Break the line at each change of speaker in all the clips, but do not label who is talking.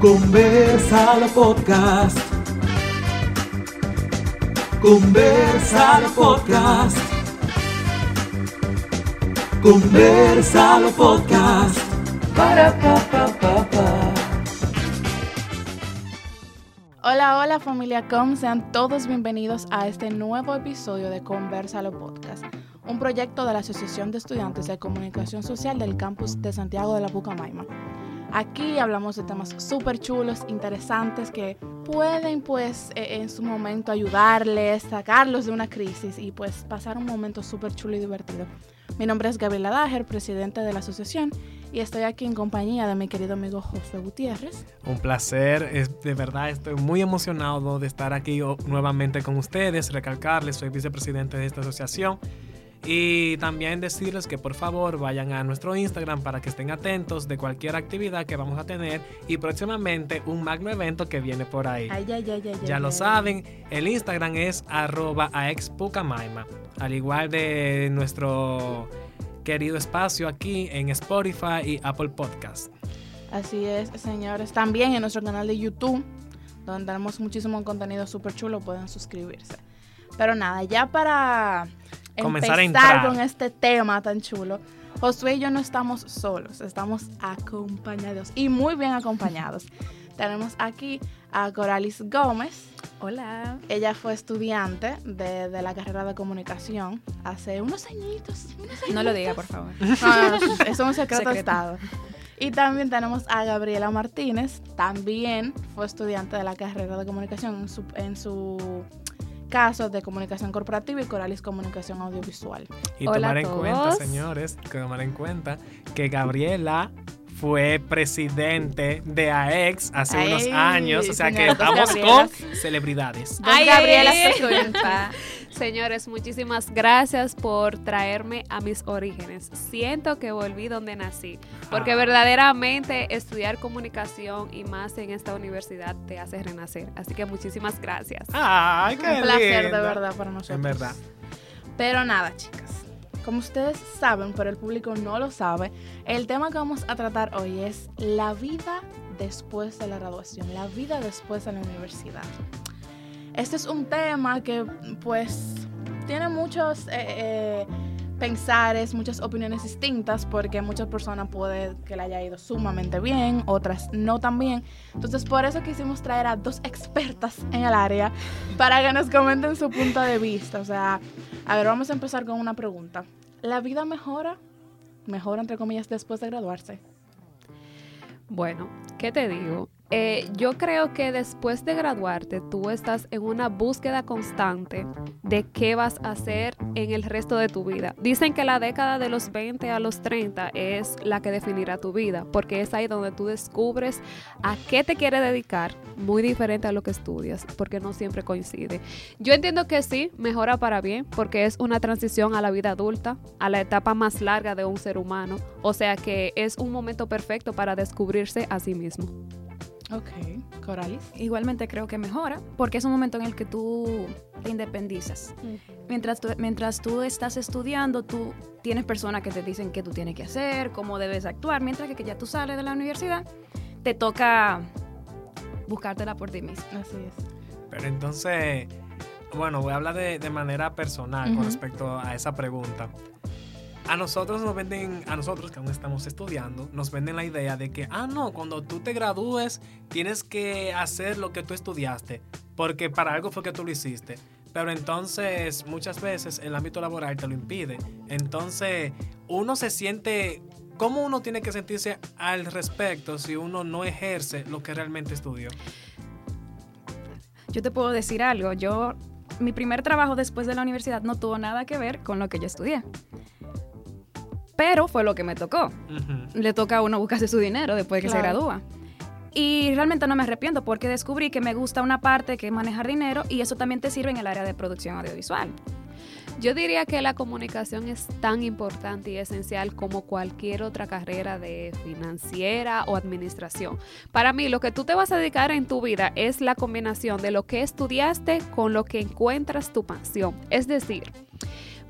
Conversalo Podcast. Conversalo Podcast. Conversalo Podcast. Para pa.
Hola, hola familia Com, sean todos bienvenidos a este nuevo episodio de Conversalo Podcast, un proyecto de la Asociación de Estudiantes de Comunicación Social del campus de Santiago de la Pucamaima. Aquí hablamos de temas súper chulos, interesantes, que pueden pues eh, en su momento ayudarles, sacarlos de una crisis y pues pasar un momento súper chulo y divertido. Mi nombre es Gabriela Dager, presidente de la asociación, y estoy aquí en compañía de mi querido amigo Josué Gutiérrez.
Un placer, es, de verdad estoy muy emocionado de estar aquí nuevamente con ustedes, recalcarles, soy vicepresidente de esta asociación y también decirles que por favor vayan a nuestro Instagram para que estén atentos de cualquier actividad que vamos a tener y próximamente un magno evento que viene por ahí.
Ay, ay, ay, ay,
Ya lo saben, el Instagram es arroba aexpucamaima, al igual de nuestro querido espacio aquí en Spotify y Apple Podcast.
Así es, señores. También en nuestro canal de YouTube, donde tenemos muchísimo contenido súper chulo, pueden suscribirse. Pero nada, ya para
Comenzar a
empezar
entrar.
con este tema tan chulo, Josué y yo no estamos solos, estamos acompañados y muy bien acompañados. Tenemos aquí a Coralis Gómez.
Hola.
Ella fue estudiante de, de la carrera de comunicación hace unos añitos. unos
No lo diga, por favor.
no, no, no, eso es un secreto, de
Secreto.
Estado. Y también tenemos a Gabriela Martínez, también fue estudiante de la carrera de comunicación en su, en su caso de comunicación corporativa y Coralis Comunicación Audiovisual.
Y
Hola
tomar
a
en
todos.
cuenta, señores, que tomar en cuenta que Gabriela fue presidente de AEX hace
Ay,
unos años, o sea que
dos
estamos con celebridades.
Gabrielas
ay.
se cuenta.
Señores, muchísimas gracias por traerme a mis orígenes. Siento que volví donde nací, porque
Ah.
verdaderamente estudiar comunicación y más en esta universidad te hace renacer. Así que muchísimas gracias.
Ay, qué
Un placer de verdad para nosotros.
En verdad.
Pero nada, chicas. Como ustedes saben, pero el público no lo sabe, el tema que vamos a tratar hoy es la vida después de la graduación, la vida después de la universidad. Este es un tema que pues tiene muchos eh, eh, pensares, muchas opiniones distintas, porque muchas personas puede que le haya ido sumamente bien, otras no tan bien. Entonces por eso quisimos traer a dos expertas en el área para que nos comenten su punto de vista. O sea, a ver, vamos a empezar con una pregunta. ¿La vida mejora? Mejora, entre comillas, después de graduarse.
Bueno, ¿qué te digo? Eh, yo creo que después de graduarte tú estás en una búsqueda constante de qué vas a hacer en el resto de tu vida. Dicen que la década de los 20 a los 30 es la que definirá tu vida, porque es ahí donde tú descubres a qué te quieres dedicar, muy diferente a lo que estudias, porque no siempre coincide. Yo entiendo que sí, mejora para bien, porque es una transición a la vida adulta, a la etapa más larga de un ser humano, o sea que es un momento perfecto para descubrirse a sí mismo.
Ok, Coralis.
Igualmente creo que mejora, porque es un momento en el que tú te independizas. Mientras tú, mientras tú estás estudiando, tú tienes personas que te dicen qué tú tienes que hacer, cómo debes actuar, mientras que, que ya tú sales de la universidad, te toca buscártela por ti mismo.
Así es.
Pero entonces, bueno, voy a hablar de, de manera personal con respecto a esa pregunta. A nosotros nos venden, a nosotros que aún estamos estudiando, nos venden la idea de que, ah, no, cuando tú te gradúes tienes que hacer lo que tú estudiaste, porque para algo fue que tú lo hiciste. Pero entonces muchas veces el ámbito laboral te lo impide. Entonces uno se siente, ¿cómo uno tiene que sentirse al respecto si uno no ejerce lo que realmente estudió?
Yo te puedo decir algo, yo, mi primer trabajo después de la universidad no tuvo nada que ver con lo que yo estudié. Pero fue lo que me tocó. Le toca a uno buscarse su dinero después de que se
Claro.
gradúa. Y realmente no me arrepiento porque descubrí que me gusta una parte que es manejar dinero y eso también te sirve en el área de producción audiovisual.
Yo diría que la comunicación es tan importante y esencial como cualquier otra carrera de financiera o administración. Para mí, lo que tú te vas a dedicar en tu vida es la combinación de lo que estudiaste con lo que encuentras tu pasión. Es decir,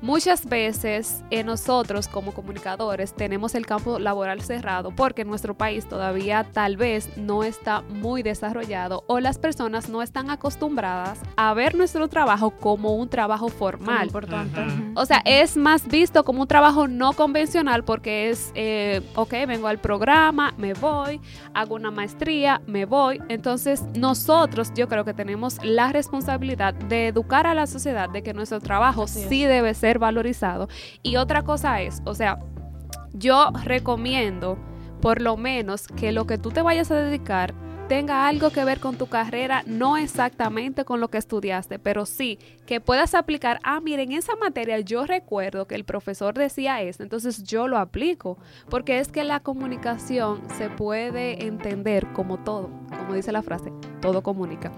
Muchas veces eh, nosotros como comunicadores tenemos el campo laboral cerrado porque nuestro país todavía tal vez no está muy desarrollado o las personas no están acostumbradas a ver nuestro trabajo como un trabajo formal.
importante.
O sea, es más visto como un trabajo no convencional porque es, eh, ok, vengo al programa, me voy, hago una maestría, me voy. Entonces, nosotros yo creo que tenemos la responsabilidad de educar a la sociedad de que nuestro trabajo
Así es.
sí debe ser valorizado. Y otra cosa es, o sea, yo recomiendo por lo menos que lo que tú te vayas a dedicar tenga algo que ver con tu carrera, no exactamente con lo que estudiaste, pero sí que puedas aplicar, ah, miren, esa materia yo recuerdo que el profesor decía esto, entonces yo lo aplico, porque es que la comunicación se puede entender como todo, como dice la frase, todo comunica.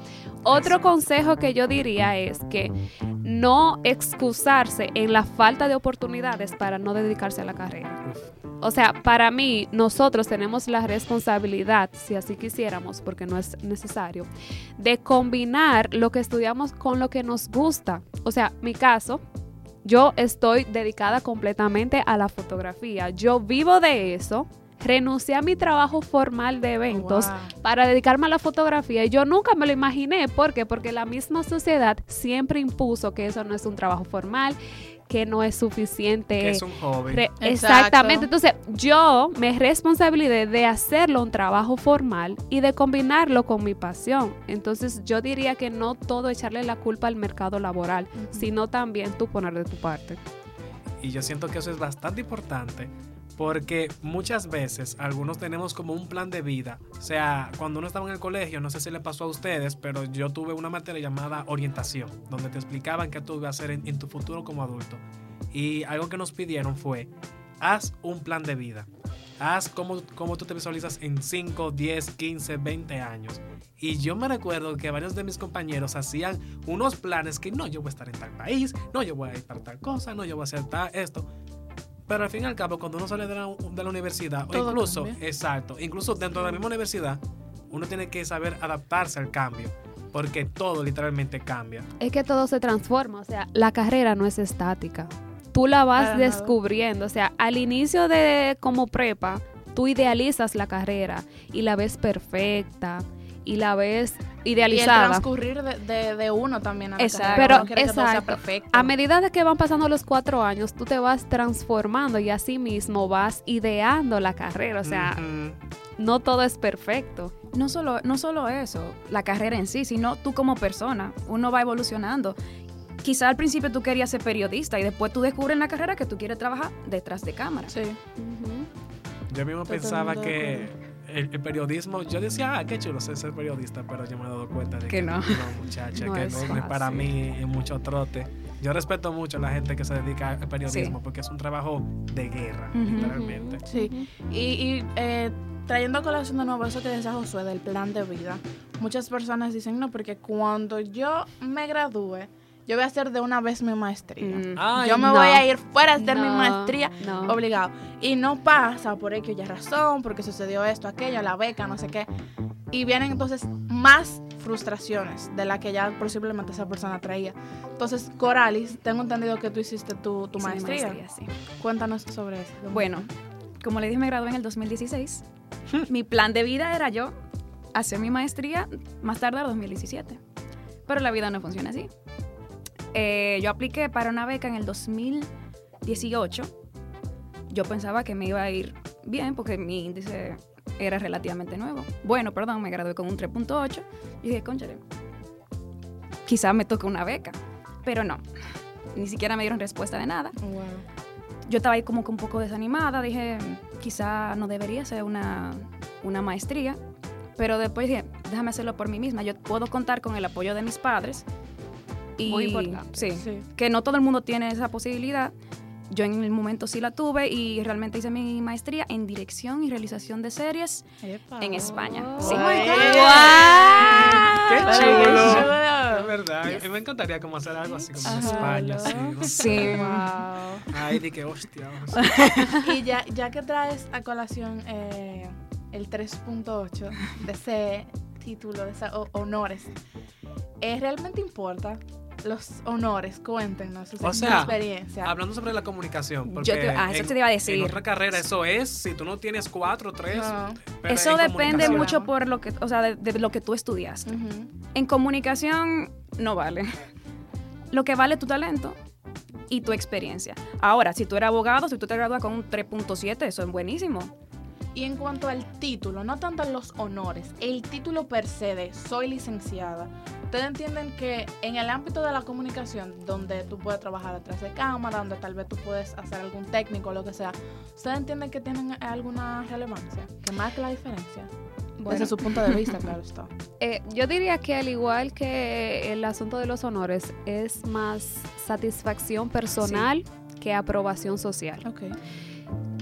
Otro consejo que yo diría es que no excusarse en la falta de oportunidades para no dedicarse a la carrera. O sea, para mí, nosotros tenemos la responsabilidad, si así quisiéramos, porque no es necesario, de combinar lo que estudiamos con lo que nos gusta. O sea, mi caso, yo estoy dedicada completamente a la fotografía. Yo vivo de eso. Renuncié a mi trabajo formal de eventos
Wow.
para dedicarme a la fotografía y yo nunca me lo imaginé. ¿Por qué? Porque la misma sociedad siempre impuso que eso no es un trabajo formal, que no es suficiente.
Que es un hobby.
Re-
Exacto.
Exactamente. Entonces, yo me responsabilicé de hacerlo un trabajo formal y de combinarlo con mi pasión. Entonces, yo diría que no todo echarle la culpa al mercado laboral, sino también tú poner de tu parte.
Y yo siento que eso es bastante importante porque muchas veces algunos tenemos como un plan de vida. O sea, cuando uno estaba en el colegio, no sé si le pasó a ustedes, pero yo tuve una materia llamada orientación, donde te explicaban qué tú ibas a hacer en, en tu futuro como adulto. Y algo que nos pidieron fue, haz un plan de vida. Haz cómo, cómo tú te visualizas en 5, 10, 15, 20 años. Y yo me recuerdo que varios de mis compañeros hacían unos planes que no, yo voy a estar en tal país, no, yo voy a ir para tal cosa, no, yo voy a hacer tal esto. Pero al fin y al cabo, cuando uno sale de la, de la universidad,
Todo
o incluso,
cambia.
exacto, incluso dentro de la misma universidad, uno tiene que saber adaptarse al cambio, porque todo literalmente cambia.
Es que todo se transforma, o sea, la carrera no es estática. Tú la vas
Para nada.
descubriendo, o sea, al inicio de como prepa, tú idealizas la carrera y la ves perfecta y la ves
Y el
idealizada.
transcurrir de, de- de uno también a la
Exacto.
carrera,
Pero,
quiere que todo sea
exacto.
perfecto.
A medida de que van pasando los cuatro años, tú te vas transformando y así mismo vas ideando la carrera. O sea, no todo es perfecto.
No solo, no solo eso, la carrera en sí, sino tú como persona. Uno va evolucionando. Quizá al principio tú querías ser periodista y después tú descubres en la carrera que tú quieres trabajar detrás de cámara.
Sí.
Yo mismo
Totalmente
pensaba que el, el periodismo, yo decía, ah, qué chulo ser, ser periodista, pero yo me he dado cuenta de que,
Que no.
muchacha,
No
que
es
no, no es para mí es mucho trote. Yo respeto mucho a la gente que se dedica al periodismo
Sí.
porque es un trabajo de guerra, literalmente.
Sí. Y, y, eh, trayendo a colación de nuevo eso que decía Josué del plan de vida, muchas personas dicen, no, porque cuando yo me gradúe, yo voy a hacer de una vez mi maestría.
Mm.
Ay,
yo me
no.
voy a ir fuera a hacer mi
No,
maestría
no.
obligado. Y no pasa por X o Y razón, porque sucedió esto, aquello, la beca, no sé qué. Y vienen entonces más frustraciones de las que ya posiblemente esa persona traía. Entonces, Coralis, tengo entendido que tú hiciste tu, tu
mi
maestría.
maestría, sí.
Cuéntanos sobre eso.
Bueno, como le dije, me gradué en el 2016. mi plan de vida era yo hacer mi maestría más tarde del 2017. Pero la vida no funciona así. Eh, yo apliqué para una beca en el 2018. Yo pensaba que me iba a ir bien porque mi índice era relativamente nuevo. Bueno, perdón, me gradué con un 3.8. Y dije, conchale, quizá me toque una beca. Pero no, ni siquiera me dieron respuesta de nada
Wow.
yo estaba ahí como que un poco desanimada, dije, quizá no debería ser una, una maestría, pero después dije, déjame hacerlo por mí misma, yo puedo contar con el apoyo de mis padres. Y,
Muy importante.
Sí,
Sí.
que no todo el mundo tiene esa posibilidad. Yo en el momento sí la tuve y realmente hice mi maestría en dirección y realización de series en España.
Oh.
Sí.
Oh my God.
¡Qué chulo!
qué chulo.
Es verdad. Me encantaría como hacer algo así como en España. Sí, no sé.
Sí.
Wow.
Ay, di que hostia.
Y ya, ya que traes a colación eh, el 3.8 de ese título, de esos ho- honores, ¿eh, ¿realmente importa los honores, cuéntenos
O sea,
experiencia.
Hablando sobre la comunicación, porque
Yo te- ah, eso
en-
te iba a decir.
En otra carrera eso es, si tú no tienes cuatro, tres.
No.
Eso
en
depende mucho por lo que, o sea, de, de lo que tú estudiaste. En comunicación no vale. Lo que vale es tu talento y tu experiencia. Ahora, si tú eres abogado, si tú te gradúas con un 3.7, eso es buenísimo.
Y en cuanto al título, no tanto los honores, el título per se de soy licenciada. Ustedes entienden que en el ámbito de la comunicación, donde tú puedes trabajar detrás de cámara, donde tal vez tú puedes hacer algún técnico, lo que sea, ¿ustedes entienden que tienen alguna relevancia? ¿Que marca la diferencia?
Bueno.
Desde su punto de vista, claro está.
Eh, yo diría que al igual que el asunto de los honores, es más satisfacción personal que aprobación social.
Ok.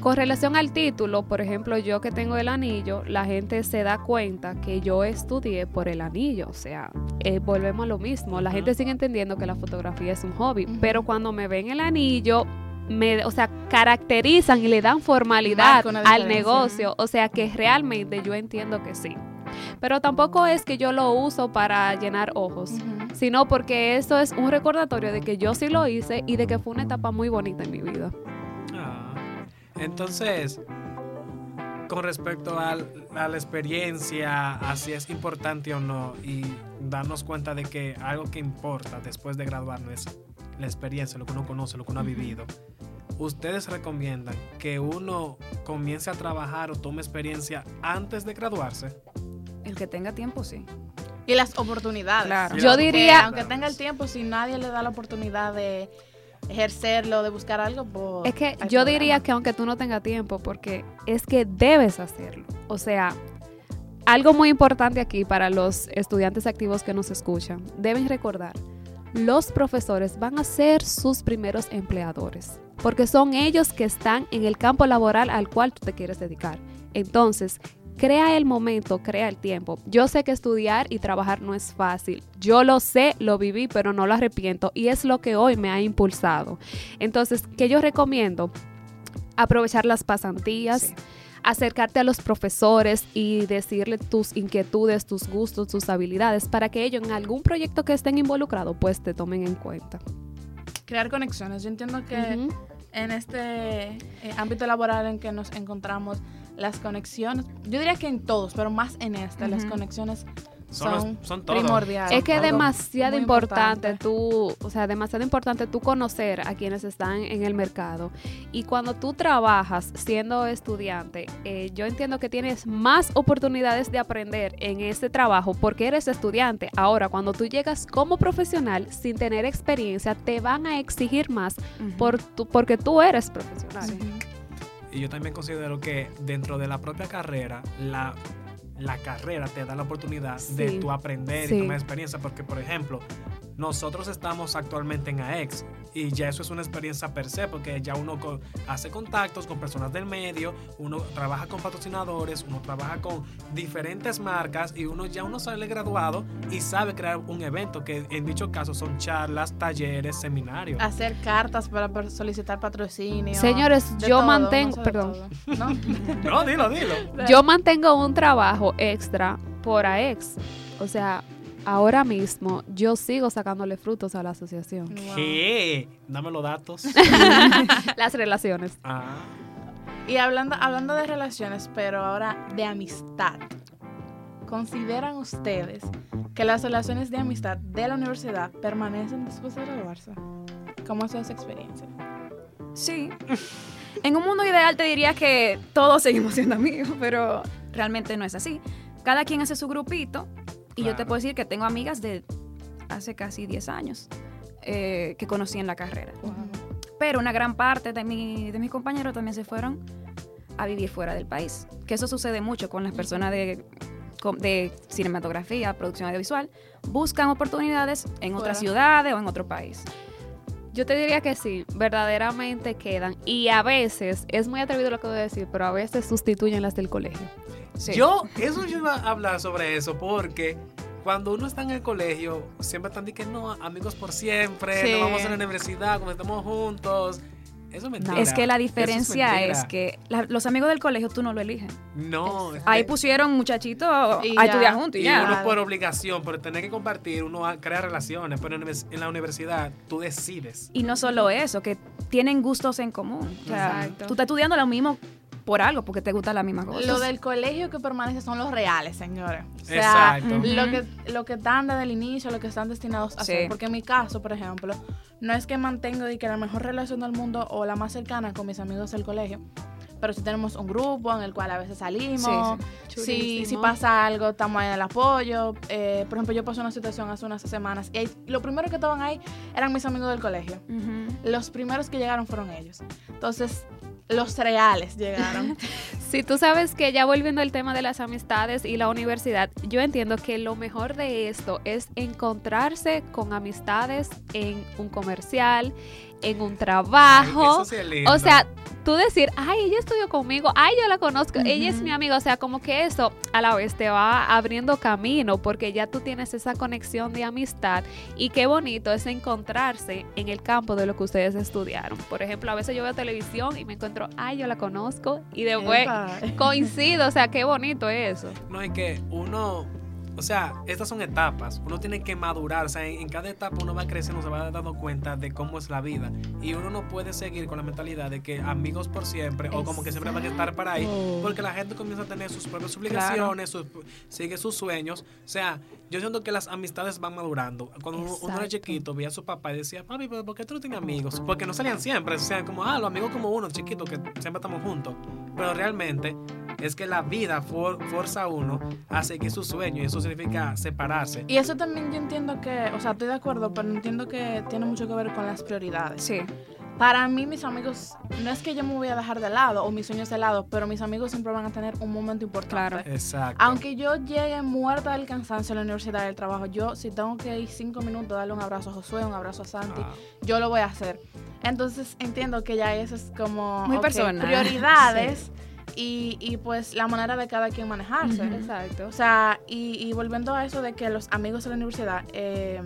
Con relación al título, por ejemplo, yo que tengo el anillo, la gente se da cuenta que yo estudié por el anillo. O sea, eh, volvemos a lo mismo. La gente sigue entendiendo que la fotografía es un hobby, pero cuando me ven el anillo, me, o sea, caracterizan y le dan formalidad al negocio. O sea, que realmente yo entiendo que sí. Pero tampoco es que yo lo uso para llenar ojos, sino porque eso es un recordatorio de que yo sí lo hice y de que fue una etapa muy bonita en mi vida.
Entonces, con respecto al- a la experiencia, a si es importante o no, y darnos cuenta de que algo que importa después de graduarnos es la experiencia, lo que uno conoce, lo que uno ha vivido. ¿Ustedes recomiendan que uno comience a trabajar o tome experiencia antes de graduarse?
El que tenga tiempo, sí.
Y las oportunidades.
Claro.
Yo diría-
aunque tenga el tiempo, si nadie le da la oportunidad de ejercerlo, de buscar algo, pues.
Es que yo diría que aunque tú no tengas tiempo, porque es que debes hacerlo. O sea, algo muy importante aquí para los estudiantes activos que nos escuchan, deben recordar, los profesores van a ser sus primeros empleadores, porque son ellos que están en el campo laboral al cual tú te quieres dedicar. Entonces, crea el momento, crea el tiempo. Yo sé que estudiar y trabajar no es fácil. Yo lo sé, lo viví, pero no lo arrepiento y es lo que hoy me ha impulsado. Entonces, ¿qué yo recomiendo? Aprovechar las pasantías,
Sí.
acercarte a los profesores y decirle tus inquietudes, tus gustos, tus habilidades, para que ellos en algún proyecto que estén involucrados, pues te tomen en cuenta.
Crear conexiones. Yo entiendo que en este eh, ámbito laboral en que nos encontramos, las conexiones, yo diría que en todos, pero más en este, las conexiones
Son, los-
primordiales.
Es que es demasiado importante, tú, o sea, demasiado importante tú conocer a quienes están en el mercado. Y cuando tú trabajas siendo estudiante, eh, yo entiendo que tienes más oportunidades de aprender en ese trabajo porque eres estudiante. Ahora, cuando tú llegas como profesional sin tener experiencia, te van a exigir más por tu- porque tú eres profesional.
Y yo también considero que dentro de la propia carrera, la, la carrera te da la oportunidad de tu aprender
Sí.
y tomar experiencia. Porque, por ejemplo, nosotros estamos actualmente en AEX y ya eso es una experiencia per se, porque ya uno hace contactos con personas del medio, uno trabaja con patrocinadores, uno trabaja con diferentes marcas y uno ya uno sale graduado y sabe crear un evento que en dicho caso son charlas, talleres, seminarios.
Hacer cartas para solicitar patrocinio.
Señores, yo
todo,
mantengo-
no
perdón.
No,
dilo, dilo.
Yo mantengo un trabajo extra por AEX. O sea, ahora mismo yo sigo sacándole frutos a la asociación.
Wow.
¿Qué? Dame los datos.
Las relaciones.
Ah.
Y hablando, hablando de relaciones, pero ahora de amistad. ¿Consideran ustedes que las relaciones de amistad de la universidad permanecen después de graduarse? ¿Cómo ha sido esa experiencia?
Sí. En un mundo ideal te diría que todos seguimos siendo amigos, pero realmente no es así. Cada quien hace su grupito y yo te puedo decir que tengo amigas de hace casi 10 años eh, que conocí en la carrera. Pero una gran parte de, mi, de mis compañeros también se fueron a vivir fuera del país. Que eso sucede mucho con las personas de, de cinematografía, producción audiovisual. Buscan oportunidades en otras ciudades o en otro país.
Yo te diría que sí, verdaderamente quedan. Y a veces, es muy atrevido lo que voy a decir, pero a veces sustituyen las del colegio.
Sí.
Yo, eso yo iba a hablar sobre eso porque cuando uno está en el colegio, siempre están diciendo, no, amigos por siempre,
Sí.
nos vamos a la universidad, cuando estamos juntos. Eso es mentira.
Es que la diferencia es, que la- los amigos del colegio tú no lo eliges.
No. es
Ahí
que-
pusieron muchachitos
Y
a estudiar juntos y
Y
ya.
uno por obligación, por tener que compartir, uno crea relaciones, pero en la univers- en la universidad tú decides.
Y no solo eso, que tienen gustos en común. O sea,
Exacto.
tú estás estudiando lo mismo por algo, porque te gusta la misma cosa.
Lo del colegio que permanece son los reales, señores. O sea,
Exacto.
lo que lo que están desde el inicio, lo que están destinados a
Sí.
hacer. Porque en mi caso, por ejemplo, no es que mantengo de que la mejor relación del mundo o la más cercana con mis amigos del colegio. Pero sí tenemos un grupo en el cual a veces salimos.
Sí,
Si, si pasa algo, estamos ahí en el apoyo. Eh, por ejemplo, yo pasé una situación hace unas semanas y ahí- lo primero que estaban ahí eran mis amigos del colegio.
Ujú.
Los primeros que llegaron fueron ellos. Entonces, los reales llegaron.
Si tú sabes que ya volviendo al tema de las amistades y la universidad, yo entiendo que lo mejor de esto es encontrarse con amistades en un comercial, en un trabajo. O sea, tú decir, ay, ella estudió conmigo, ay, yo la conozco, ella es mi amiga. O sea, como que eso a la vez te va abriendo camino porque ya tú tienes esa conexión de amistad y qué bonito es encontrarse en el campo de lo que ustedes estudiaron. Por ejemplo, a veces yo veo televisión y me encuentro, ay, yo la conozco y después
Epa.
coincido. O sea, qué bonito es eso.
No, es que uno, o sea, estas son etapas. Uno tiene que madurar. O sea, en, en cada etapa uno va creciendo, se va dando cuenta de cómo es la vida. Y uno no puede seguir con la mentalidad de que amigos por siempre o como que siempre van a estar para ahí. Porque la gente comienza a tener sus propias obligaciones, sus- sigue sus sueños. O sea, yo siento que las amistades van madurando. Cuando uno, uno era
Exacto.
chiquito, veía a su papá y decía, papi, pero ¿por qué tú no tienes amigos? Porque no salían siempre. O sea, como, ah, los amigos como uno, chiquito, que siempre estamos juntos. Pero realmente es que la vida for- forza a uno a seguir su sueño y eso significa separarse.
Y eso también yo entiendo que, o sea, estoy de acuerdo, pero entiendo que tiene mucho que ver con las prioridades.
Sí.
Para mí, mis amigos, no es que yo me voy a dejar de lado o mis sueños de lado, pero mis amigos siempre van a tener un momento importante.
Claro.
Exacto.
Aunque yo llegue muerta del cansancio en la universidad del trabajo, yo si tengo que ir cinco minutos, darle un abrazo a Josué, un abrazo a Santi,
Ah,
yo lo voy a hacer. Entonces entiendo que ya eso es como
Muy
ok,
personal.
prioridades y, y, pues la manera de cada quien manejarse.
Exacto.
O sea, y, y volviendo a eso de que los amigos de la universidad, eh,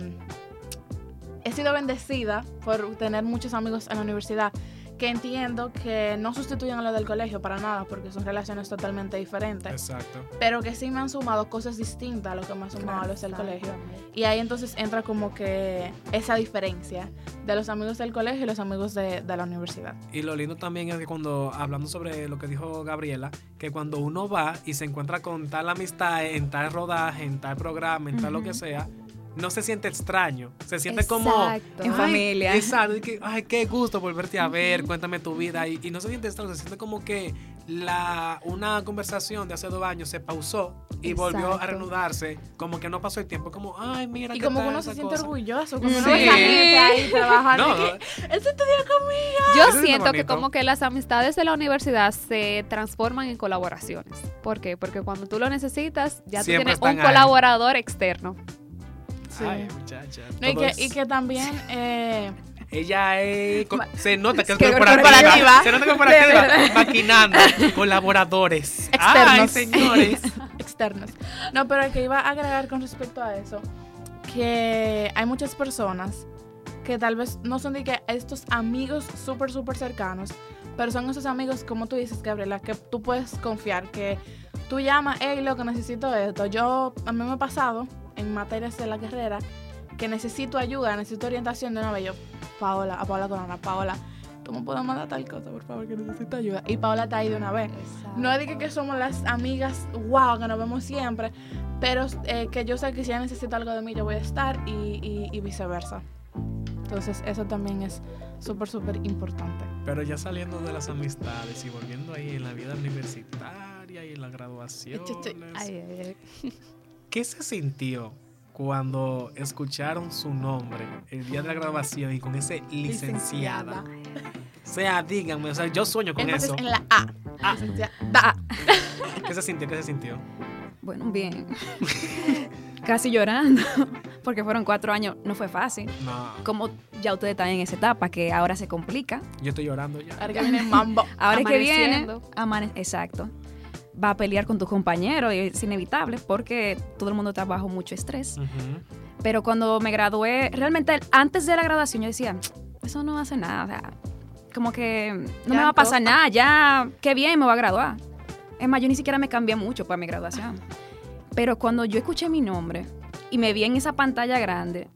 he sido bendecida por tener muchos amigos en la universidad que entiendo que no sustituyen a los del colegio para nada, porque son relaciones totalmente diferentes,
exacto.
pero que sí me han sumado cosas distintas a lo que me han sumado a los del colegio. Y ahí entonces entra como que esa diferencia de los amigos del colegio y los amigos de, de la universidad.
Y lo lindo también es que cuando, hablando sobre lo que dijo Gabriela, que cuando uno va y se encuentra con tal amistad en tal rodaje, en tal programa, en tal lo que sea, no se siente extraño. Se siente como...
Exacto.
En
Ay,
familia.
Exacto. y que, ay, qué gusto volverte a ver, cuéntame tu vida. Y, y no se siente extraño, se siente como que la, una conversación de hace dos años se pausó y volvió a
Exacto.
reanudarse. Como que no pasó el tiempo. Como, ay, mira.
Y
qué
como que uno se siente
cosa".
orgulloso, como uno
Sí.
ve esa gente ahí trabajando.
No,
"Ese estudió conmigo.
Yo
Eso
siento que como que las amistades de la universidad se transforman en colaboraciones. ¿Por qué? Porque cuando tú lo necesitas, ya tú tienes un
están ahí.
colaborador externo.
Sí.
Ay, muchacha.
No, y, que,
es-
y que también eh,
Ella es. Se nota que es
que
corporativa.
corporativa.
Se nota corporativa. Maquinando. Colaboradores. Ay,
Externos.
señores.
externos. No, pero que iba a agregar con respecto a eso, que hay muchas personas que tal vez no son de que estos amigos súper, súper cercanos, pero son esos amigos, como tú dices, Gabriela, que tú puedes confiar, que tú llamas, hey, loco, necesito esto. Yo, a mí me ha pasado en materias de la carrera que necesito ayuda, necesito orientación de una vez. Yo, Paola, a Paola Corona, Paola, tú me puedes mandar tal cosa, por favor, que necesito ayuda. Y Paola está ahí de una vez. No es de que, que somos las amigas, wow, que nos vemos siempre, pero eh, que yo sé que si ella necesita algo de mí, yo voy a estar y, y- y viceversa. Entonces, eso también es súper, súper importante.
Pero ya saliendo de las amistades y volviendo ahí en la vida universitaria y en la graduación.
Ay, ay, ay.
¿Qué se sintió cuando escucharon su nombre el día de la graduación y con ese licenciada? O sea, díganme, o sea, yo sueño con
Entonces,
eso.
en la A.
Ah.
licenciada.
¿Qué se sintió? ¿Qué se sintió?
Bueno, bien. Casi llorando, porque fueron cuatro años, no fue fácil.
No,
Como ya ustedes están en esa etapa, que ahora se complica.
yo estoy llorando ya.
Ahora que viene mambo.
Ahora es que viene, amane- exacto, va a pelear con tus compañeros y es inevitable porque todo el mundo está bajo mucho estrés.
Ujú.
Pero cuando me gradué, realmente antes de la graduación yo decía, eso no hace nada. o sea, como que no
Ya
me va a pasar nada, ya, qué bien, me voy a graduar. Es más, yo ni siquiera me cambié mucho para mi graduación. Pero cuando yo escuché mi nombre y me vi en esa pantalla grande,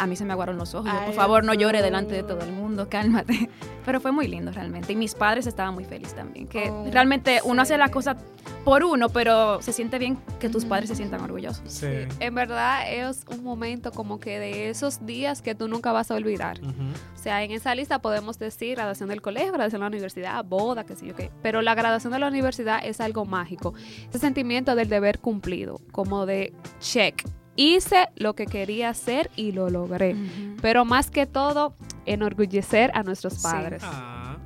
a mí se me aguaron los ojos. Yo, por favor, no llore delante de todo el mundo, cálmate. Pero fue muy lindo realmente. Y mis padres estaban muy felices también. Que
Oh,
realmente uno hace
sí.
las cosas por uno, pero se siente bien que tus padres se sientan orgullosos.
Sí.
En verdad es un momento como que de esos días que tú nunca vas a olvidar.
Ujú.
O sea, en esa lista podemos decir graduación del colegio, graduación de la universidad, boda, qué sé yo qué. Pero la graduación de la universidad es algo mágico. Ese sentimiento del deber cumplido, como de check. Hice lo que quería hacer y lo logré. Pero más que todo, enorgullecer a nuestros
Sí.
padres.
Ah.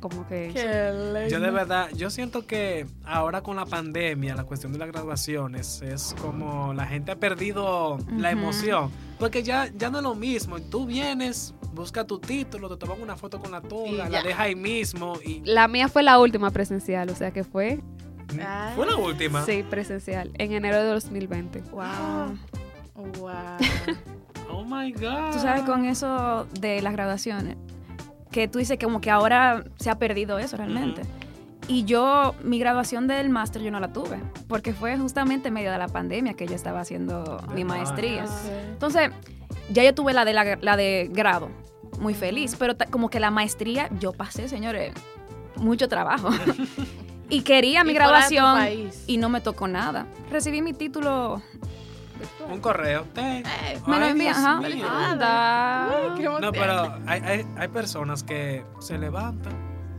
Como que...
Qué lindo.
Yo de verdad, yo siento que ahora con la pandemia, la cuestión de las graduaciones, es como la gente ha perdido la emoción. Porque ya, ya no es lo mismo. Tú vienes, busca tu título, te tomas una foto con la toga, la dejas ahí mismo y
La mía fue la última presencial, o sea que fue,
Fue la última.
sí, presencial, en enero de 2020.
Wow.
Wow.
Oh my God.
Tú sabes, con eso de las graduaciones, que tú dices que como que ahora se ha perdido eso realmente. Y yo, mi graduación del máster yo no la tuve, porque fue justamente en medio de la pandemia que yo estaba haciendo mi maestría.
Ok.
Entonces, ya yo tuve la de, la, la de grado, muy feliz, pero como que la maestría yo pasé, señores, mucho trabajo. y quería mi
Y
graduación y no me tocó nada. Recibí mi título
Un correo.
Eh,
Me lo envían, ajá.
Uy,
No, pero hay, hay, hay personas que se levantan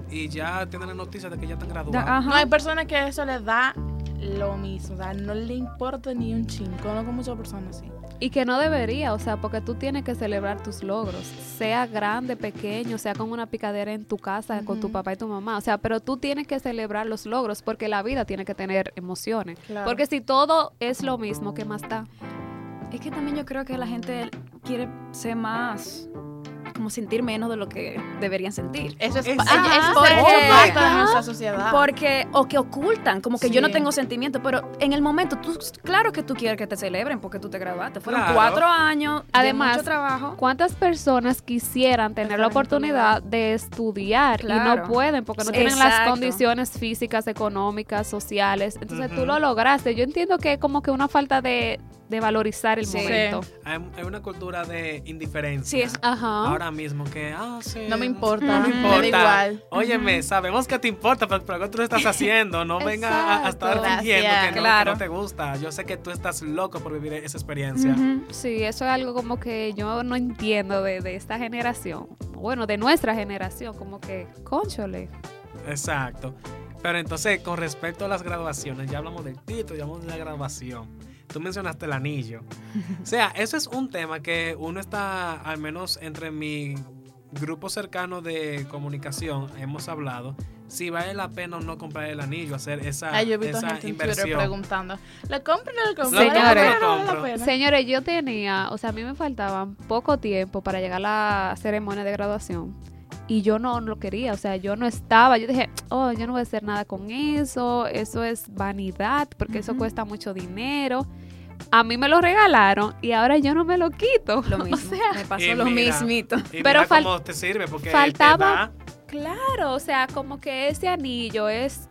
y ya tienen la noticia de que ya están graduados.
No, hay personas que eso les da lo mismo. O sea, no le importa ni un chin. Conozco muchas personas así.
Y que no debería, o sea, porque tú tienes que celebrar tus logros, sea grande, pequeño, sea con una picadera en tu casa, con tu papá y tu mamá, o sea, pero tú tienes que celebrar los logros porque la vida tiene que tener emociones.
Claro.
Porque si todo es lo mismo, ¿qué más da?
Es que también yo creo que la gente quiere ser más, como sentir menos de lo que deberían sentir.
Eso es,
Es-
Ah,
es
porque-
nuestra sociedad.
Porque, o que ocultan, como que yo no tengo sentimiento, pero en el momento, tú, claro que tú quieres que te celebren porque tú te graduaste. Fueron
Claro.
cuatro años
Además,
de mucho trabajo.
¿Cuántas personas quisieran tener la oportunidad de estudiar y no pueden porque no tienen las condiciones físicas, económicas, sociales? Entonces tú lo lograste. Yo entiendo que es como que una falta de, de valorizar el
Sí.
momento.
Hay, hay una cultura de indiferencia.
Sí, es-
Ajá.
Ahora mismo que, ah, sí.
no me importa.
No me
Me
importa.
da igual.
Óyeme, sabemos que te importa, pero, pero ¿qué tú lo estás haciendo? No venga a, a estar fingiendo que no, que no te gusta. Yo sé que tú estás loco por vivir esa experiencia.
Sí, eso es algo como que yo no entiendo de, de esta generación. Bueno, de nuestra generación, como que, conchole.
Exacto. Pero entonces, con respecto a las graduaciones, ya hablamos del título, ya hablamos de la graduación. Tú mencionaste el anillo. O sea, eso es un tema que uno está, al menos entre mi grupo cercano de comunicación, hemos hablado, si vale la pena o no comprar el anillo, hacer esa,
Ay, yo he visto
esa
gente en Twitter
inversión.
preguntando. ¿Lo compro o no lo compro?
Señores. Señores, yo tenía, o sea, a mí me faltaban poco tiempo para llegar a la ceremonia de graduación. Y yo no lo quería, o sea, yo no estaba. Yo dije, oh, yo no voy a hacer nada con eso, eso es vanidad, porque eso cuesta mucho dinero. A mí me lo regalaron y ahora yo no me lo quito.
Lo mismo.
O sea,
me pasó
Y
lo
mira,
mismito.
Y
Pero
mira
fal-
cómo te sirve, porque
faltaba-
te da-
Claro, o sea, como que ese anillo es,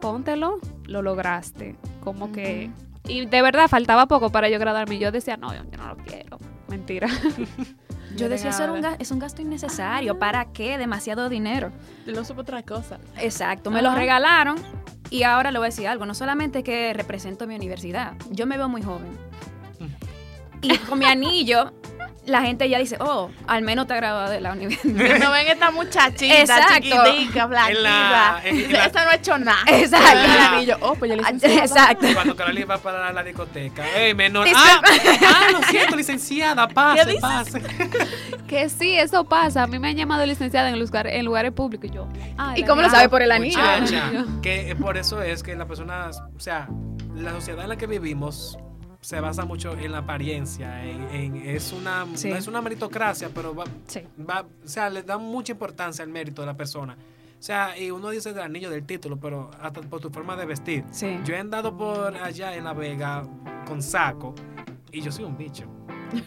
póntelo, lo lograste. Como que... Y de verdad faltaba poco para yo graduarme. Y yo decía, no, yo, yo no lo quiero. Mentira.
Yo decía, eso un es un gasto innecesario. ¿Para qué? Demasiado dinero.
Yo lo supo otra cosa.
Exacto, me lo regalaron y ahora le voy a decir algo. No solamente que represento mi universidad, yo me veo muy joven. Y con mi anillo, la gente ya dice, oh, al menos te graduado de la universidad.
No ven esta muchachita
Exacto.
chiquitica, blanquita.
En la- en- en la-
Esta no ha hecho nada.
Exacto.
Y. Oh, pues yo le hice
Exacto.
Cuando Carolina va para la discoteca. ¡Ey, menor! ¡Ah! ¡Ah, lo siento, licenciada!
¿Qué
¡Pase, pase!
que sí, eso pasa. A mí me han llamado licenciada en, lugar, en lugares públicos. Y yo, ah,
¿Y cómo lo sabe por el anillo?
Muchacha, que por eso es que las personas, o sea, la sociedad en la que vivimos se basa mucho en la apariencia, en, en- es una
Sí.
es una meritocracia, pero va,
Sí.
va- o sea, le da mucha importancia al mérito de la persona. O sea, y uno dice del anillo, del título, pero hasta por tu forma de vestir.
Sí.
Yo he andado por allá en La Vega con saco y yo soy un bicho.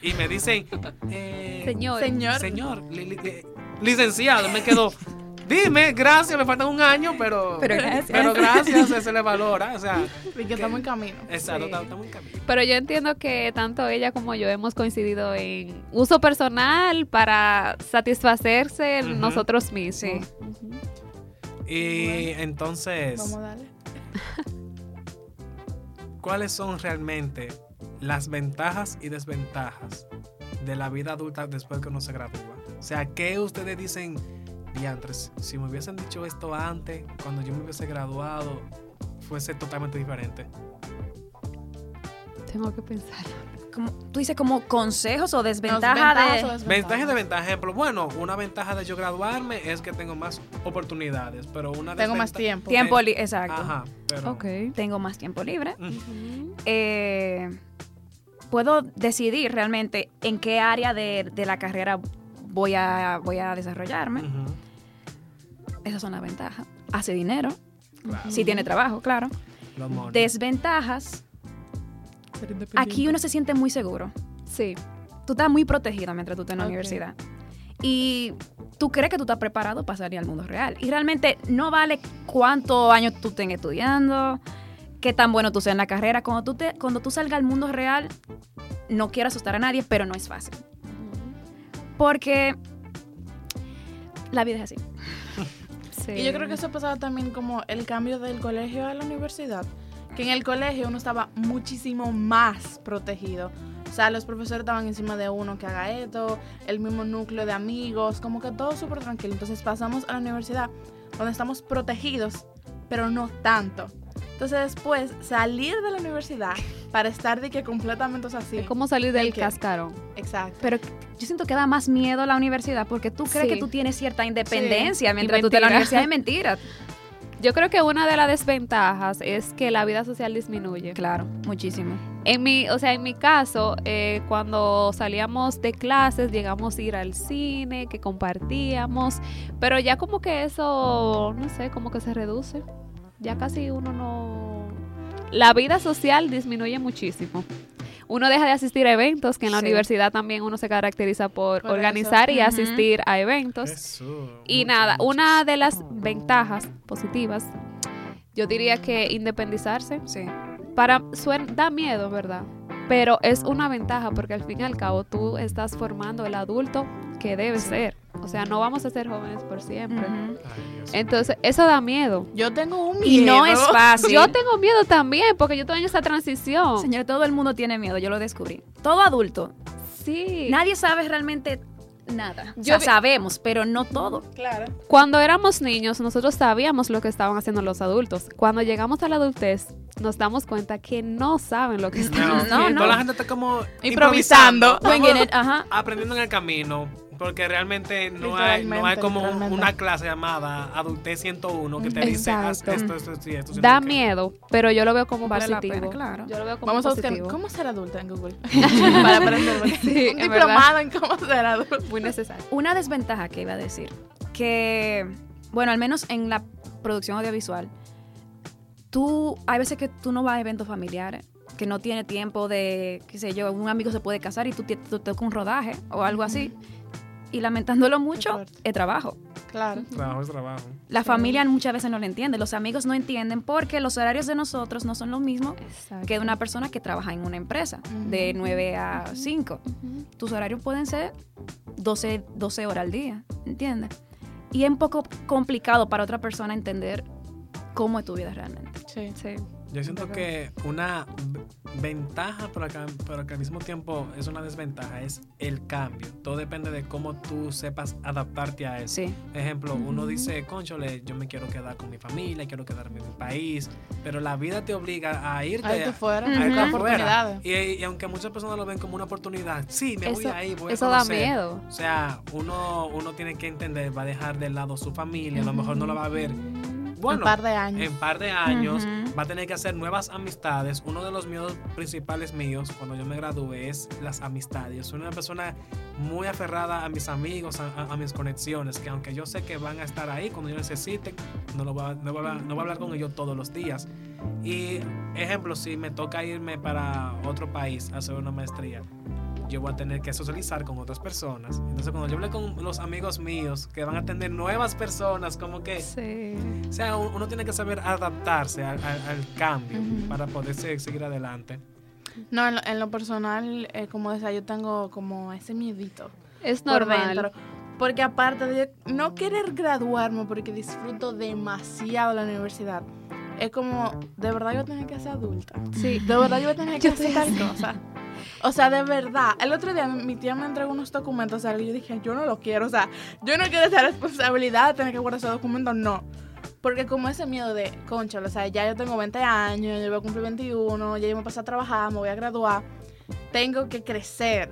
Y me dicen, eh,
Señor.
Señor.
Señor, li- li- eh, licenciado. Me quedo, dime, gracias, me faltan un año, pero.
Pero gracias.
Pero gracias, se, se le valora. O sea,
Y que estamos en camino.
exacto,
Sí.
estamos en camino.
Pero yo entiendo que tanto ella como yo hemos coincidido en uso personal para satisfacerse nosotros mismos.
Sí.
Y entonces,
Vamos a darle.
¿cuáles son realmente las ventajas y desventajas de la vida adulta después que uno se gradúa? O sea, ¿qué ustedes dicen, diantres? Si me hubiesen dicho esto antes, cuando yo me hubiese graduado, fuese totalmente diferente.
Tengo que pensar.
Como, ¿Tú dices como consejos o desventaja
ventajas o
de...?
desventajas.
Ventaja y desventaja. Ejemplo, bueno, una ventaja de yo graduarme es que tengo más oportunidades, pero una
Tengo más tiempo.
Tiempo libre, exacto.
Ajá, pero...
Ok.
Tengo más tiempo libre. Eh, puedo decidir realmente en qué área de, de la carrera voy a, voy a desarrollarme. Esas son las ventajas. Hace dinero,
claro,
si tiene trabajo, claro. Desventajas, aquí uno se siente muy seguro.
Sí.
Tú estás muy protegido mientras tú estás en la universidad. Y tú crees que tú estás preparado para salir al mundo real. Y realmente no vale cuántos años tú estés estudiando, qué tan bueno tú seas en la carrera. Cuando tú, te, cuando tú salgas al mundo real, no quiero asustar a nadie, pero no es fácil. Porque la vida es así.
Sí.
Y yo creo que eso pasaba también como el cambio del colegio a la universidad. Que en el colegio uno estaba muchísimo más protegido. O sea, los profesores estaban encima de uno que haga esto, el mismo núcleo de amigos, como que todo súper tranquilo. Entonces pasamos a la universidad donde estamos protegidos, pero no tanto. Entonces después salir de la universidad para estar de que completamente o sea, así.
Es como salir del
¿El qué?
cascarón.
Exacto.
Pero yo siento que da más miedo la universidad porque tú crees
Sí.
que tú tienes cierta independencia mientras tú estás en la universidad. Es mentira.
Yo creo que una de las desventajas es que la vida social disminuye.
Claro, muchísimo.
En mi, o sea, en mi caso, eh, cuando salíamos de clases, llegamos a ir al cine, que compartíamos, pero ya como que eso, no sé, como que se reduce. Ya casi uno no... La vida social disminuye muchísimo. Uno deja de asistir a eventos, que en la
Sí.
universidad también uno se caracteriza por,
Por
organizar y asistir a eventos.
Eso,
Y
mucho,
nada,
mucho.
una de las ventajas positivas, yo diría que independizarse,
Sí.
para suen- da miedo, ¿verdad? Pero es una ventaja porque al fin y al cabo tú estás formando el adulto que debe ser. O sea, no vamos a ser jóvenes por siempre.
Ay.
Entonces, eso da miedo.
Yo tengo un
Y
miedo.
no es fácil.
Yo tengo miedo también porque yo estoy en esa transición.
Señor, todo el mundo tiene miedo, yo lo descubrí. Todo adulto.
Sí.
Nadie sabe realmente nada. O
Yo
sea,
vi-
sabemos, pero no todo.
Claro.
Cuando éramos niños, nosotros sabíamos lo que estaban haciendo los adultos. Cuando llegamos a la adultez, nos damos cuenta que no saben lo que están
No,
No,
haciendo.
no.
Toda la gente está como
Improvisando.
improvisando.
Ajá.
aprendiendo en el camino. Porque realmente no hay, no hay como una clase llamada Adultez 101 que te dice esto, esto, esto y esto.
Da miedo, pero yo lo veo como positivo.
pena, claro.
Yo lo veo como
Vamos a buscar cómo ser adulta en Google. Para aprender. un diplomado en cómo ser adulta.
Muy necesario.
Una desventaja que iba a decir, que, bueno, al menos en la producción audiovisual, tú, hay veces que tú no vas a eventos familiares, que no tiene tiempo de, qué sé yo, un amigo se puede casar y tú te tú te toca un rodaje o algo así. Y lamentándolo mucho, es trabajo.
Claro.
Trabajo es trabajo.
La
Sí.
familia muchas veces no lo entiende, los amigos no entienden porque los horarios de nosotros no son los mismos
Exacto.
que de una persona que trabaja en una empresa, de
Ujú.
9 a 5.
Ujú.
tus horarios pueden ser 12, 12 horas al día, ¿entiendes? Y es un poco complicado para otra persona entender cómo es tu vida realmente.
Sí.
Sí.
Yo siento que una ventaja, pero que, pero que al mismo tiempo es una desventaja, es el cambio. Todo depende de cómo tú sepas adaptarte a eso.
Sí,
Ejemplo, uno dice, conchole, yo me quiero quedar con mi familia, quiero quedarme en mi país, pero la vida te obliga a irte,
Ahí te fuera.
a irte afuera.
oportunidades.
Y, y aunque muchas personas lo ven como una oportunidad, sí, me voy
Eso-
ahí, voy a
Eso da
conocer.
miedo.
O sea, uno, uno tiene que entender, va a dejar de lado su familia, a lo mejor no la va a ver. Bueno,
un par de años.
en par de años
Ujú.
va a tener que hacer nuevas amistades. Uno de los miedos principales míos cuando yo me gradué es las amistades. Yo soy una persona muy aferrada a mis amigos, a, a- a mis conexiones, que aunque yo sé que van a estar ahí cuando yo necesite, no, lo voy a, no, voy a, no voy a hablar con ellos todos los días. Y ejemplo, si me toca irme para otro país a hacer una maestría, yo voy a tener que socializar con otras personas. Entonces, cuando yo hablé con los amigos míos que van a atender nuevas personas, como que,
Sí.
o sea, un- uno tiene que saber adaptarse al, al- al cambio
Ujú.
para poder se- seguir adelante.
No, en lo, en lo personal, eh, como decía, yo tengo como ese miedito
Es
por
normal.
dentro. Porque aparte de no querer graduarme porque disfruto demasiado la universidad, es como, de verdad yo voy a tener que ser adulta.
Sí.
De verdad yo voy a tener que hacer tal cosa. O sea, de verdad. El otro día mi tía me entregó unos documentos, algo y yo dije, yo no lo quiero. O sea, yo no quiero esa responsabilidad de tener que guardar esos documentos, no. Porque como ese miedo de, concha, o sea, ya yo tengo 20 años, yo voy a cumplir 21, ya yo me pasé a trabajar, me voy a graduar, tengo que crecer.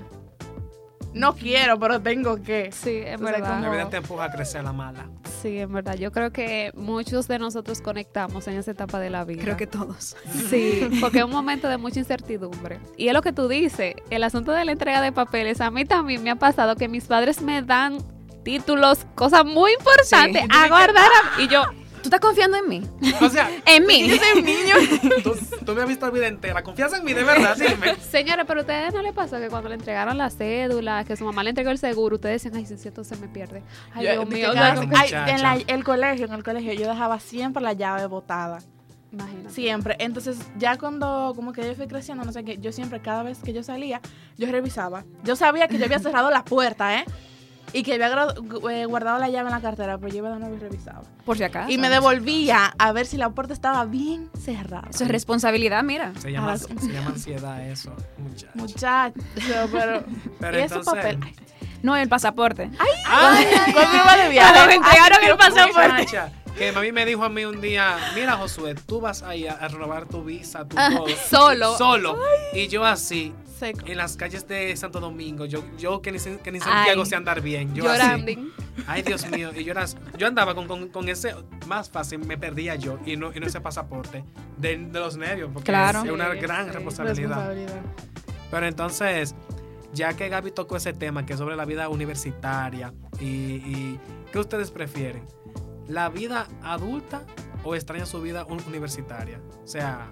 No quiero, pero tengo que.
Sí,
Entonces,
verdad.
La
como-
vida te empuja a crecer la mala.
Sí, en verdad. Yo creo que muchos de nosotros conectamos en esa etapa de la vida.
Creo que todos.
Sí, porque es un momento de mucha incertidumbre. Y es lo que tú dices, el asunto de la entrega de papeles, a mí también me ha pasado que mis padres me dan títulos, cosas muy importantes
Sí.
a guardar. y yo,
¿Tú estás confiando en mí?
O sea,
En mí.
Yo soy un niño.
tú, tú me has visto la vida entera. ¿Confías en mí de verdad? Dime.
señores, pero a ustedes no les pasó que cuando le entregaron la cédula, que su mamá le entregó el seguro, ustedes decían, ay, si esto se me pierde. Ay,
Yo-
Dios mío, o
yo-
sea,
no,
como que-
ay, en la- el colegio, en el colegio, yo dejaba siempre la llave botada.
imagínate.
Siempre. Entonces, ya cuando como que yo fui creciendo, no sé qué, yo siempre, cada vez que yo salía, yo revisaba. Yo sabía que yo había cerrado la puerta, ¿eh? Y que había eh, guardado la llave en la cartera, pero yo iba de nuevo y revisaba.
Por si acaso.
Y me devolvía a ver si la puerta estaba bien cerrada.
Eso es responsabilidad, mira.
Se llama,
Ah,
se llama ansiedad eso, muchacho.
Muchacho, pero...
Pero
y ese
entonces-
papel... Ay,
No, el pasaporte.
Ay, ¿Cuándo iba de viaje?
Me entregaron
Ay,
el pasaporte.
Que mami me dijo a mí un día, mira Josué, tú vas a ir a, a renovar tu visa, tu todo.
Solo.
Solo. Y yo así,
Seco.
en las calles de Santo Domingo, yo, yo que ni, que ni Santiago
Ay.
sé andar bien. Yo
Llorando.
así. Ay, Dios mío. Y yo, era- yo andaba con, con- con ese, más fácil, me perdía yo y no, y no ese pasaporte de, de los nervios, porque
Claro.
es una
Sí,
gran
sí.
responsabilidad.
Responsabilidad.
Pero entonces, ya que Gaby tocó ese tema, que es sobre la vida universitaria, y, y ¿qué ustedes prefieren? ¿La vida adulta o extrañan su vida un- universitaria? O sea,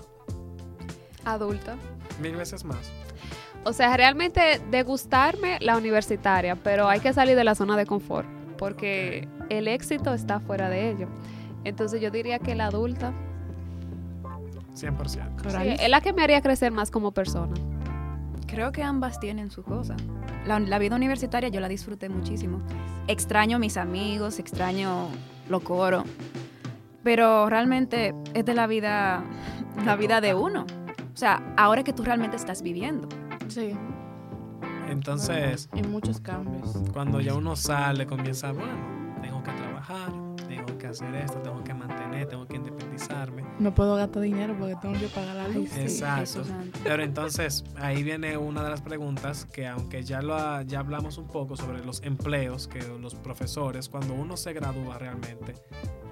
Adulta.
mil veces más.
O sea, realmente degustarme la universitaria, pero hay que salir de la zona de confort, porque el éxito está fuera de ello. Entonces yo diría que la adulta
100%.
sí,
Coral.
es la que me haría crecer más como persona.
Creo que ambas tienen su cosa. La, la vida universitaria yo la disfruté muchísimo. Extraño mis amigos, extraño lo coro. Pero realmente es de la vida, la vida de uno. O sea, ahora que tú realmente estás viviendo.
Sí.
Entonces,
Y muchos cambios.
cuando ya uno sale, comienza, bueno, tengo que trabajar, tengo que hacer esto, tengo que mantener, tengo que independizarme.
No puedo gastar dinero porque tengo que pagar la luz.
Exacto. Pero entonces ahí viene una de las preguntas que aunque ya lo ha- ya hablamos un poco sobre los empleos que los profesores cuando uno se gradúa realmente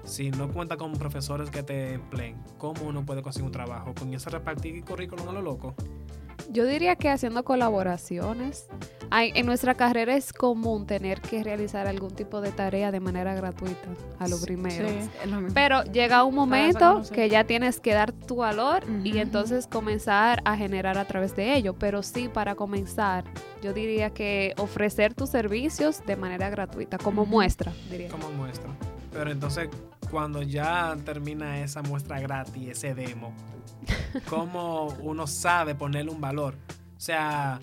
si no cuenta con profesores que te empleen cómo uno puede conseguir un trabajo con ese repartir currículum a lo loco
Yo diría que haciendo colaboraciones. Hay- en nuestra carrera es común tener que realizar algún tipo de tarea de manera gratuita, a lo
Sí.
primero.
Sí.
Lo.
Pero llega un momento que ya tienes que dar tu valor y entonces comenzar a generar a través de ello. Pero sí, para comenzar, yo diría que ofrecer tus servicios de manera gratuita, como muestra, diría.
como muestra pero entonces cuando ya termina esa muestra gratis ese demo cómo uno sabe ponerle un valor o sea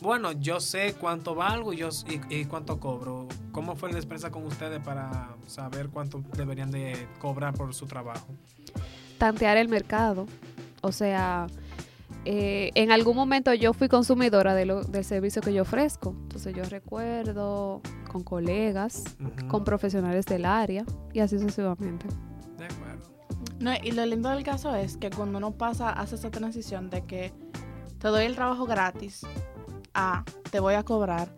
bueno, yo sé cuánto valgo y, yo, y, y cuánto cobro. ¿Cómo fue la experiencia con ustedes para saber cuánto deberían de cobrar por su trabajo?
tantear el mercado. O sea, eh, en algún momento yo fui consumidora de lo- del servicio que yo ofrezco. Entonces yo recuerdo con colegas, con profesionales del área y así sucesivamente.
De acuerdo.
No, y lo lindo del caso es que cuando uno pasa, hace esa transición de que te doy el trabajo gratis a te voy a cobrar,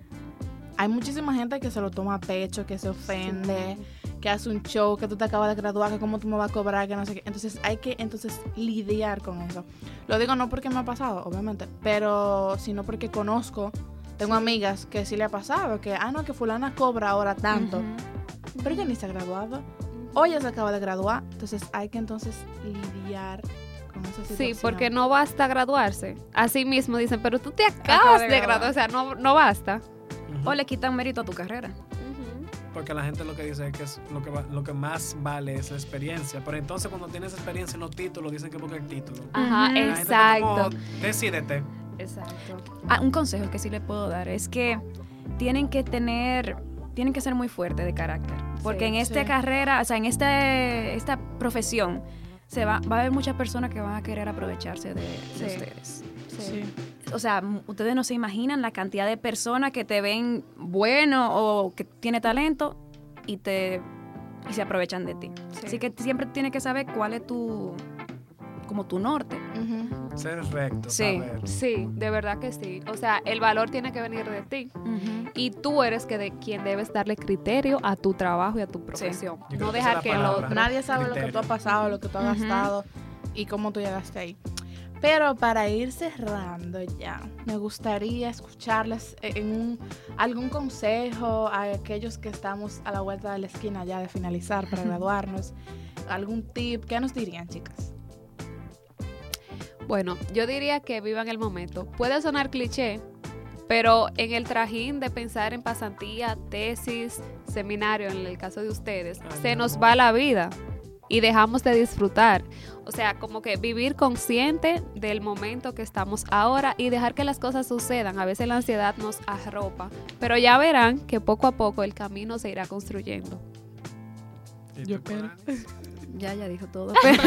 hay muchísima gente que se lo toma a pecho, que se ofende, que hace un show, que tú te acabas de graduar, que cómo tú me vas a cobrar, que no sé qué. Entonces hay que entonces lidiar con eso. Lo digo no porque me ha pasado, obviamente, pero sino porque conozco, tengo amigas que sí le ha pasado, que, ah, no, que fulana cobra ahora tanto, pero ella ni se ha graduado. O ya se acaba de graduar, entonces hay que entonces lidiar con esa
Sí, porque no basta graduarse. Así mismo dicen, pero tú te
Acabas de
de
graduar.
graduar, o sea, no, no basta.
O le quitan mérito a tu carrera.
Porque la gente lo que dice es que es lo que, va- lo que más vale es la experiencia. Pero entonces cuando tienes experiencia en los títulos, dicen que porque el título.
Ajá,
como,
exacto.
Decídete.
Exacto.
Ah, un consejo que sí le puedo dar es que tienen que tener, tienen que ser muy fuertes de carácter. Porque
Sí,
en esta
sí.
carrera, o sea, en este, esta profesión, se va, va a haber muchas personas que van a querer aprovecharse de, ustedes.
Sí.
O sea, ustedes no se imaginan la cantidad de personas que te ven bueno o que tiene talento y te y se aprovechan de ti.
Sí.
Así que siempre tienes que saber cuál es tu como tu norte.
Ser recto.
Sí.
saber.
Sí, de verdad que sí. O sea, el valor tiene que venir de ti. Y tú eres que de quien debes darle criterio a tu trabajo y a tu profesión. No dejar que.
Nadie sabe lo que tú has pasado, lo que tú has gastado y cómo tú llegaste ahí. Pero para ir cerrando ya, me gustaría escucharles en un- algún consejo a aquellos que estamos a la vuelta de la esquina ya de finalizar para graduarnos. ¿Algún tip? ¿Qué nos dirían, chicas?
Bueno, yo diría que vivan el momento. Puede sonar cliché, pero en el trajín de pensar en pasantía, tesis, seminario, en el caso de ustedes,
Ay,
se nos va la vida y dejamos de disfrutar. O sea, como que vivir consciente del momento que estamos ahora y dejar que las cosas sucedan. A veces la ansiedad nos arropa, pero ya verán que poco a poco el camino se irá construyendo.
¿Y
Yo?
Ya, ya dijo todo. Pero,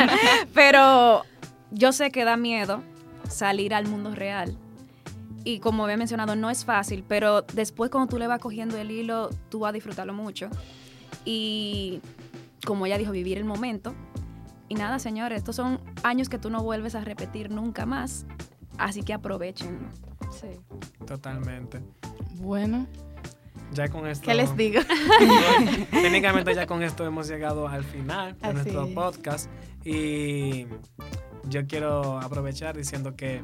pero yo sé que da miedo salir al mundo real. Y como había mencionado, no es fácil, pero después cuando tú le vas cogiendo el hilo, tú vas a disfrutarlo mucho. Y como ella dijo, vivir el momento. Y nada, señores, estos son años que tú no vuelves a repetir nunca más. Así que aprovechenlo.
Sí.
Totalmente.
Bueno,
Ya con esto.
¿qué les digo?
Técnicamente ya con esto hemos llegado al final de
Así
nuestro
es.
podcast y yo quiero aprovechar diciendo que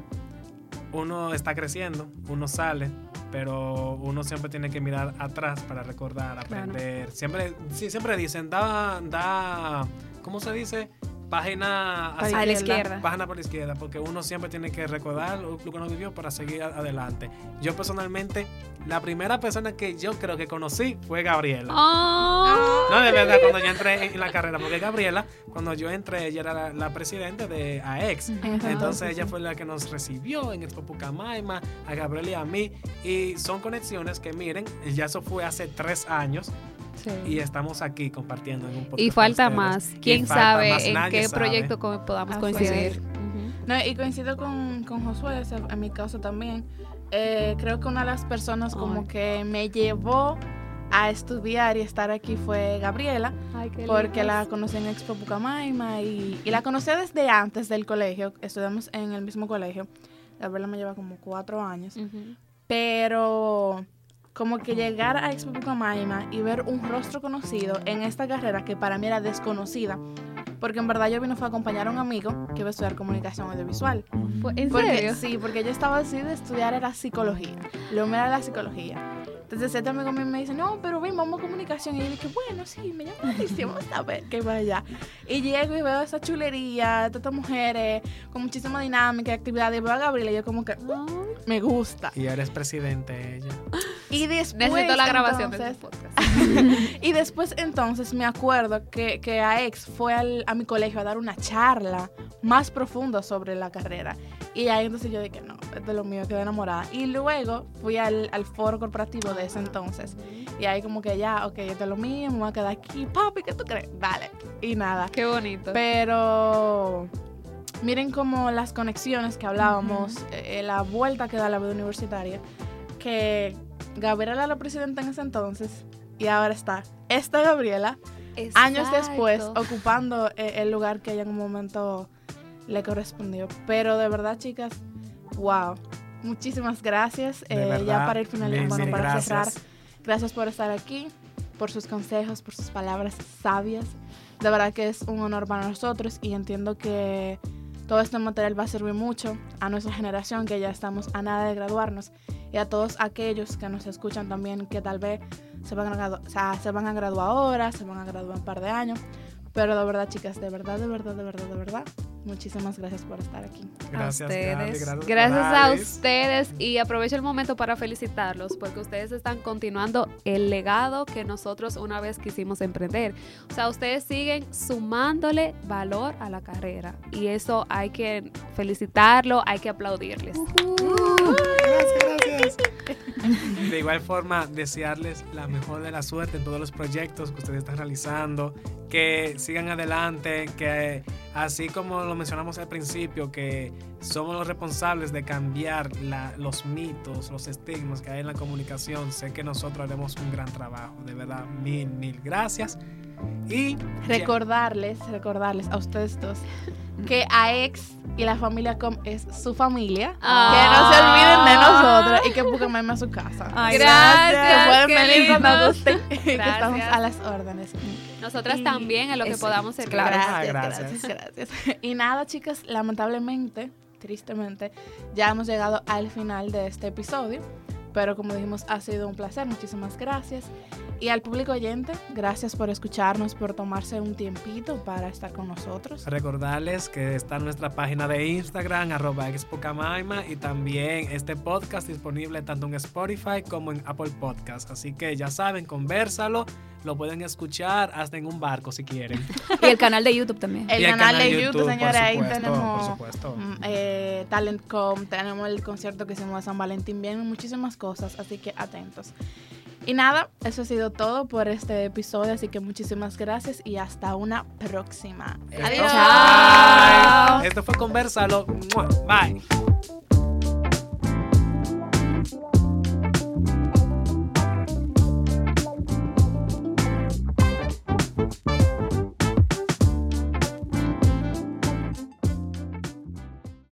uno está creciendo, uno sale, pero uno siempre tiene que mirar atrás para recordar,
Claro.
aprender. Siempre, sí, siempre dicen, da, da, ¿cómo se dice? Página hacia-
A la
izquierda.
página por la izquierda, porque uno siempre tiene que recordar lo, lo que uno vivió para seguir adelante. Yo personalmente, la primera persona que yo creo que conocí fue Gabriela.
Oh,
No, de verdad, cuando yo entré en la carrera, porque Gabriela, cuando yo entré, ella era la, la presidenta de AEX. Entonces ella fue la que nos recibió en Expo Pucamaima, a Gabriela y a mí. Y son conexiones que miren, ya eso fue hace tres años
sí.
y estamos aquí compartiendo en un podcast.
Y falta más. ¿Quién
falta
sabe
más,
en
nadie
qué
sabe.
proyecto podamos coincidir?
No, y coincido con, con Josué, en mi caso también. Eh, creo que una de las personas como que me llevó a estudiar y estar aquí fue Gabriela,
Ay, qué
porque la conocí en Expo Pucamaima y, y la conocí desde antes del colegio, estudiamos en el mismo colegio. Gabriela me lleva como cuatro años, pero como que llegar a Expo Pucamaima y ver un rostro conocido en esta carrera que para mí era desconocida, porque en verdad yo vine fue a acompañar a un amigo que iba a estudiar comunicación audiovisual.
¿En
Porque,
serio?
Sí, porque yo estaba decidida a estudiar era psicología. Lo mío era la psicología. Entonces este amigo mío me dice, no, pero ven, vamos a comunicación. Y yo dije, bueno, sí, me la atención, vamos a ver qué va allá. Y llego y veo esa chulería, todas estas mujeres, con muchísima dinámica y actividad. Y veo a Gabriela y yo como que, uh, me gusta.
Y eres presidente ella.
Y después,
Necesito la grabación de
entonces,
este podcast.
y después entonces me acuerdo que, que a ex fue al- a mi colegio a dar una charla más profunda sobre la carrera. Y ahí entonces yo dije, no, es lo mío, quedé enamorada. Y luego fui al, al foro corporativo de ese entonces. Y ahí como que ya, ok, es lo mío, me voy a quedar aquí. Papi, ¿qué tú crees? Dale. Y nada.
Qué bonito.
Pero miren como las conexiones que hablábamos, eh, la vuelta que da la vida universitaria, que Gabriela era la presidenta en ese entonces y ahora está esta Gabriela, años después,
Exacto.
ocupando eh, el lugar que ella en un momento le correspondió. Pero de verdad, chicas, wow. Muchísimas gracias.
De
Eh,
verdad,
ya para ir finalizando,
mil
para
gracias.
cerrar, gracias por estar aquí, por sus consejos, por sus palabras sabias. De verdad que es un honor para nosotros y entiendo que todo este material va a servir mucho a nuestra generación que ya estamos a nada de graduarnos y a todos aquellos que nos escuchan también que tal vez se van a graduar, o sea, se van a graduar ahora, se van a graduar un par de años. Pero de verdad, chicas, de verdad, de verdad, de verdad, de verdad, muchísimas gracias por estar aquí.
Gracias,
a
Gaby,
ustedes.
gracias
Gracias a ustedes y aprovecho el momento para felicitarlos porque ustedes están continuando el legado que nosotros una vez quisimos emprender. O sea, ustedes siguen sumándole valor a la carrera y eso hay que felicitarlo, hay que aplaudirles.
Gracias, gracias. Yes. De igual forma, desearles la mejor de la suerte en todos los proyectos que ustedes están realizando, que sigan adelante, que así como lo mencionamos al principio, que somos los responsables de cambiar la- los mitos, los estigmas que hay en la comunicación, sé que nosotros haremos un gran trabajo. De verdad, mil, mil gracias. Y
Recordarles, recordarles a ustedes dos que AEX y la familia Com es su familia.
Ah.
Que no se olviden de nosotros y que busquen a su casa.
Ay,
Gracias,
que pueden venir que estamos a las órdenes.
Nosotras
Y
también en lo que podamos servir.
claro.
Gracias,
Gracias.
gracias, gracias. Y nada, chicas, lamentablemente, tristemente, ya hemos llegado al final de este episodio. Pero como dijimos, ha sido un placer. Muchísimas gracias. Y al público oyente, gracias por escucharnos, por tomarse un tiempito para estar con nosotros.
Recordarles que está nuestra página de Instagram, arroba expocamaima, y también este podcast disponible tanto en Spotify como en Apple Podcast. Así que ya saben, conversalo, lo pueden escuchar hasta en un barco si quieren.
Y el canal de YouTube también.
El canal de YouTube,
por
señores, ahí tenemos mm, eh, Talentcom, tenemos el concierto que hicimos de San Valentín, vienen muchísimas cosas, así que atentos. Y nada, eso ha sido todo por este episodio, así que muchísimas gracias y hasta una próxima.
Esto
Adiós.
fue- Esto fue Conversalo. Bye.